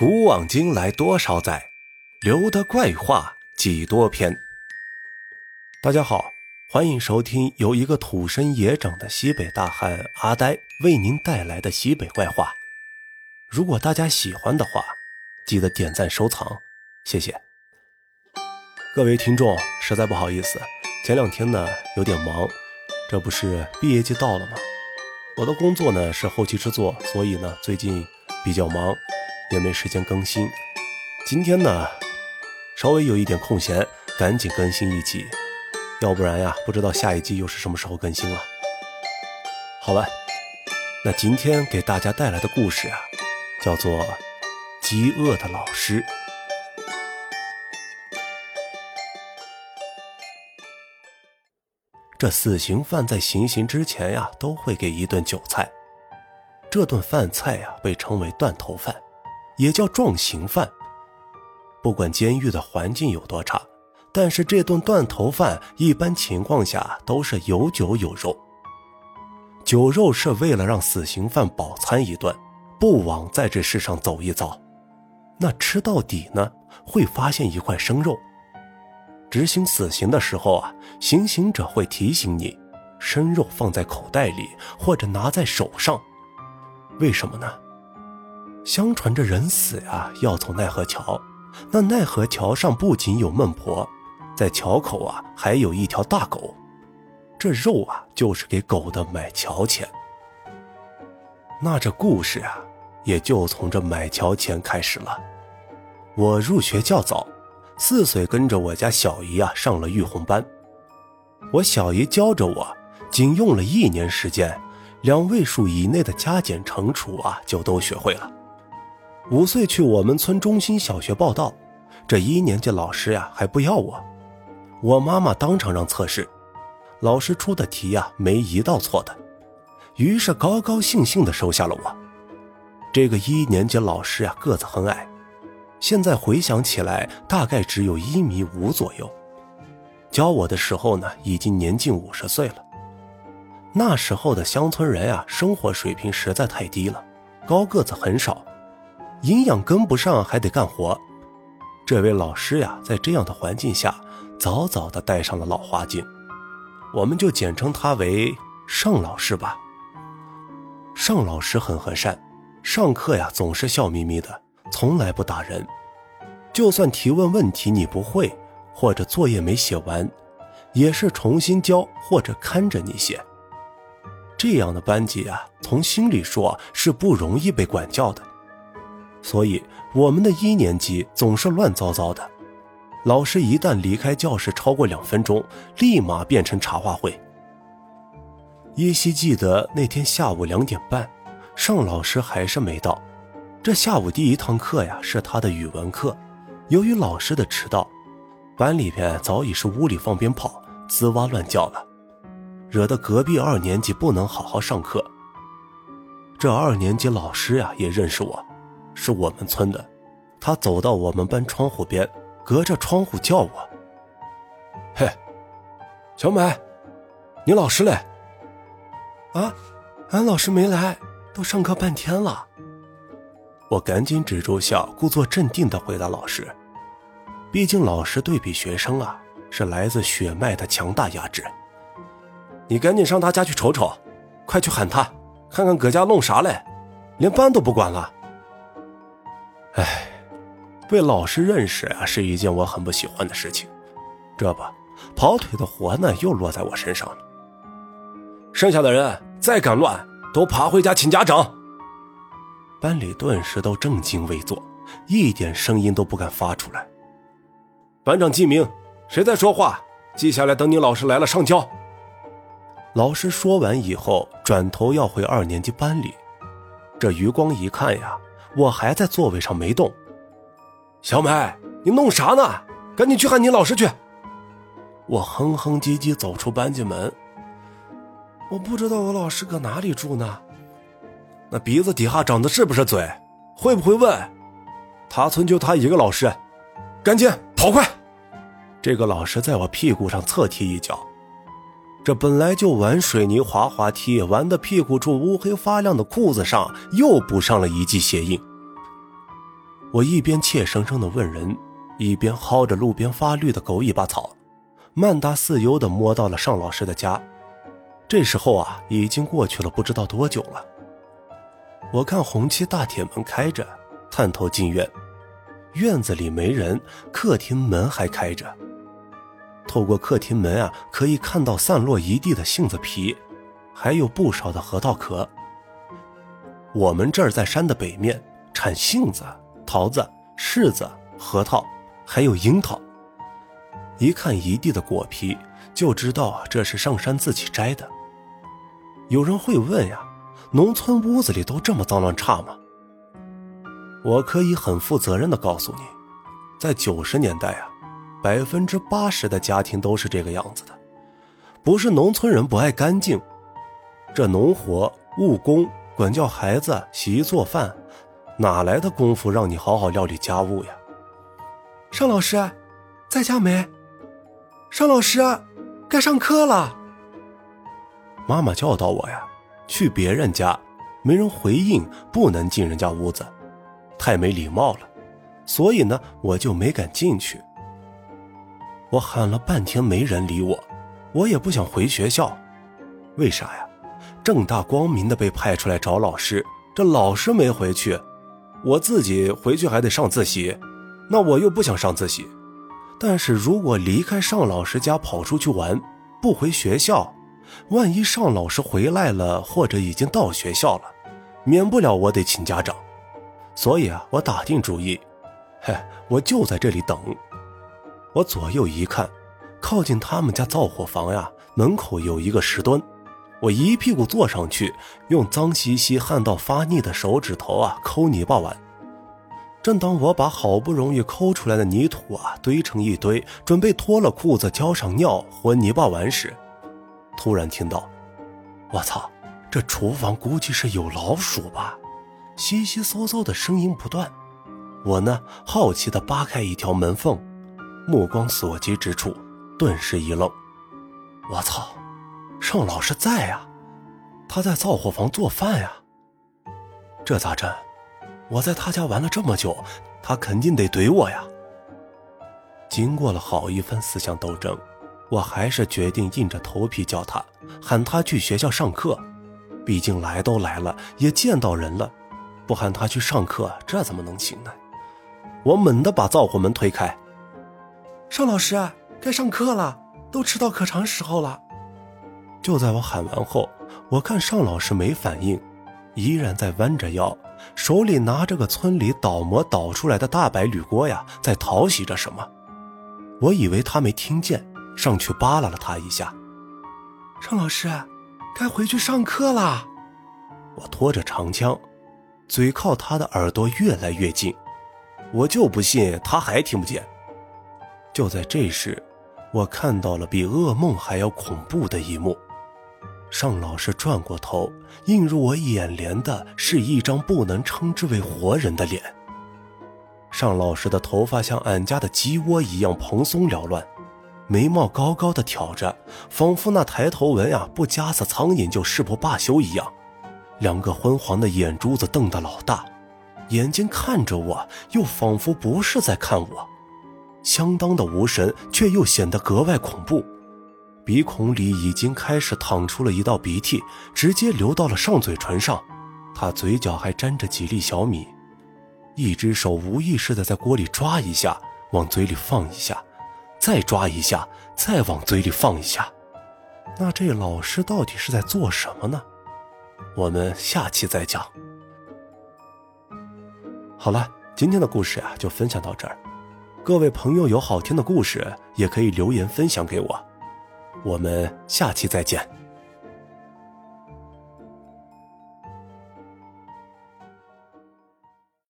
古往今来多少载，留得怪话几多篇。大家好，欢迎收听由一个土生野长的西北大汉阿呆为您带来的西北怪话。如果大家喜欢的话，记得点赞收藏，谢谢。各位听众，实在不好意思，前两天呢有点忙，这不是毕业季到了吗？我的工作呢是后期制作，所以呢最近比较忙。也没时间更新，今天呢，稍微有一点空闲，赶紧更新一集，要不然呀，不知道下一集又是什么时候更新了。好了，那今天给大家带来的故事啊，叫做《饥饿的老师》。这死刑犯在行刑之前呀，都会给一顿酒菜，这顿饭菜呀，被称为断头饭。也叫壮刑犯。不管监狱的环境有多差，但是这顿断头饭一般情况下都是有酒有肉。酒肉是为了让死刑犯饱餐一顿，不枉在这世上走一遭。那吃到底呢，会发现一块生肉。执行死刑的时候啊，行刑者会提醒你，生肉放在口袋里或者拿在手上。为什么呢？相传这人死呀，要走奈何桥。那奈何桥上不仅有孟婆，在桥口啊还有一条大狗。这肉啊，就是给狗的买桥钱。那这故事啊，也就从这买桥钱开始了。我入学较早，四岁跟着我家小姨啊上了育红班。我小姨教着我，仅用了一年时间，两位数以内的加减乘除啊就都学会了。五岁去我们村中心小学报道，这一年级老师呀还不要我，我妈妈当场让测试，老师出的题呀没一道错的，于是高高兴兴的收下了我。这个一年级老师呀个子很矮，现在回想起来大概只有一米五左右，教我的时候呢已经年近五十岁了。那时候的乡村人啊生活水平实在太低了，高个子很少。营养跟不上，还得干活。这位老师呀，在这样的环境下，早早的戴上了老花镜，我们就简称他为尚老师吧。尚老师很和善，上课呀总是笑眯眯的，从来不打人。就算提问问题你不会，或者作业没写完，也是重新教或者看着你写。这样的班级啊，从心里说是不容易被管教的。所以，我们的一年级总是乱糟糟的。老师一旦离开教室超过两分钟，立马变成茶话会。依稀记得那天下午两点半，尚老师还是没到。这下午第一堂课呀，是他的语文课。由于老师的迟到，班里边早已是屋里放鞭炮、吱哇乱叫了，惹得隔壁二年级不能好好上课。这二年级老师呀，也认识我。是我们村的，他走到我们班窗户边，隔着窗户叫我：“嘿，小美，你老师嘞？”“啊，俺老师没来，都上课半天了。”我赶紧止住笑，故作镇定的回答老师：“毕竟老师对比学生啊，是来自血脉的强大压制。你赶紧上他家去瞅瞅，快去喊他，看看搁家弄啥嘞，连班都不管了。”哎，被老师认识啊，是一件我很不喜欢的事情。这不，跑腿的活呢又落在我身上了。剩下的人再敢乱，都爬回家请家长。班里顿时都正襟危坐，一点声音都不敢发出来。班长记名，谁在说话，记下来，等你老师来了上交。老师说完以后，转头要回二年级班里。这余光一看呀。我还在座位上没动，小美，你弄啥呢？赶紧去喊你老师去。我哼哼唧唧走出班级门。我不知道我老师搁哪里住呢。那鼻子底下长的是不是嘴？会不会问？他村就他一个老师，赶紧跑快！这个老师在我屁股上侧踢一脚，这本来就玩水泥滑滑梯，玩的屁股处乌黑发亮的裤子上又补上了一记鞋印。我一边怯生生的问人，一边薅着路边发绿的狗尾巴草，慢大斯悠的摸到了尚老师的家。这时候啊，已经过去了不知道多久了。我看红漆大铁门开着，探头进院，院子里没人，客厅门还开着。透过客厅门啊，可以看到散落一地的杏子皮，还有不少的核桃壳。我们这儿在山的北面，产杏子、桃子、柿子、核桃，还有樱桃。一看一地的果皮，就知道这是上山自己摘的。有人会问呀，农村屋子里都这么脏乱差吗？我可以很负责任的告诉你，在九十年代啊，百分之八十的家庭都是这个样子的，不是农村人不爱干净，这农活、务工、管教孩子、洗衣做饭，哪来的功夫让你好好料理家务呀？尚老师，在家没？尚老师，该上课了。妈妈教导我呀，去别人家，没人回应，不能进人家屋子，太没礼貌了。所以呢，我就没敢进去。我喊了半天没人理我，我也不想回学校。为啥呀？正大光明的被派出来找老师，这老师没回去，我自己回去还得上自习，那我又不想上自习。但是如果离开尚老师家跑出去玩，不回学校。万一尚老师回来了，或者已经到学校了，免不了我得请家长。所以啊，我打定主意，嘿，我就在这里等。我左右一看，靠近他们家灶火房呀，门口有一个石墩。我一屁股坐上去，用脏兮兮、汗到发腻的手指头啊抠泥巴玩。正当我把好不容易抠出来的泥土啊堆成一堆，准备脱了裤子浇上尿和泥巴玩时，突然听到，我操！这厨房估计是有老鼠吧？悉悉嗦嗦的声音不断。我呢，好奇的扒开一条门缝，目光所及之处，顿时一愣。我操！盛老师在呀，他在灶火房做饭呀。这咋整？我在他家玩了这么久，他肯定得怼我呀。经过了好一番思想斗争。我还是决定硬着头皮叫他，喊他去学校上课。毕竟来都来了，也见到人了，不喊他去上课，这怎么能行呢？我猛地把灶火门推开。尚老师，该上课了，都迟到可长时候了。就在我喊完后，我看尚老师没反应，依然在弯着腰，手里拿着个村里倒模倒出来的大白铝锅呀，在淘洗着什么。我以为他没听见。上去扒拉了他一下，尚老师，该回去上课啦。我拖着长枪，嘴靠他的耳朵越来越近，我就不信他还听不见。就在这时，我看到了比噩梦还要恐怖的一幕：尚老师转过头，映入我眼帘的是一张不能称之为活人的脸。尚老师的头发像俺家的鸡窝一样蓬松缭乱。眉毛高高的挑着，仿佛那抬头纹呀不夹死苍蝇就誓不罢休一样。两个昏黄的眼珠子瞪得老大，眼睛看着我，又仿佛不是在看我，相当的无神，却又显得格外恐怖。鼻孔里已经开始淌出了一道鼻涕，直接流到了上嘴唇上。他嘴角还沾着几粒小米，一只手无意识的在锅里抓一下，往嘴里放一下。再抓一下，再往嘴里放一下，那这老师到底是在做什么呢？我们下期再讲。好了，今天的故事啊就分享到这儿。各位朋友有好听的故事，也可以留言分享给我。我们下期再见。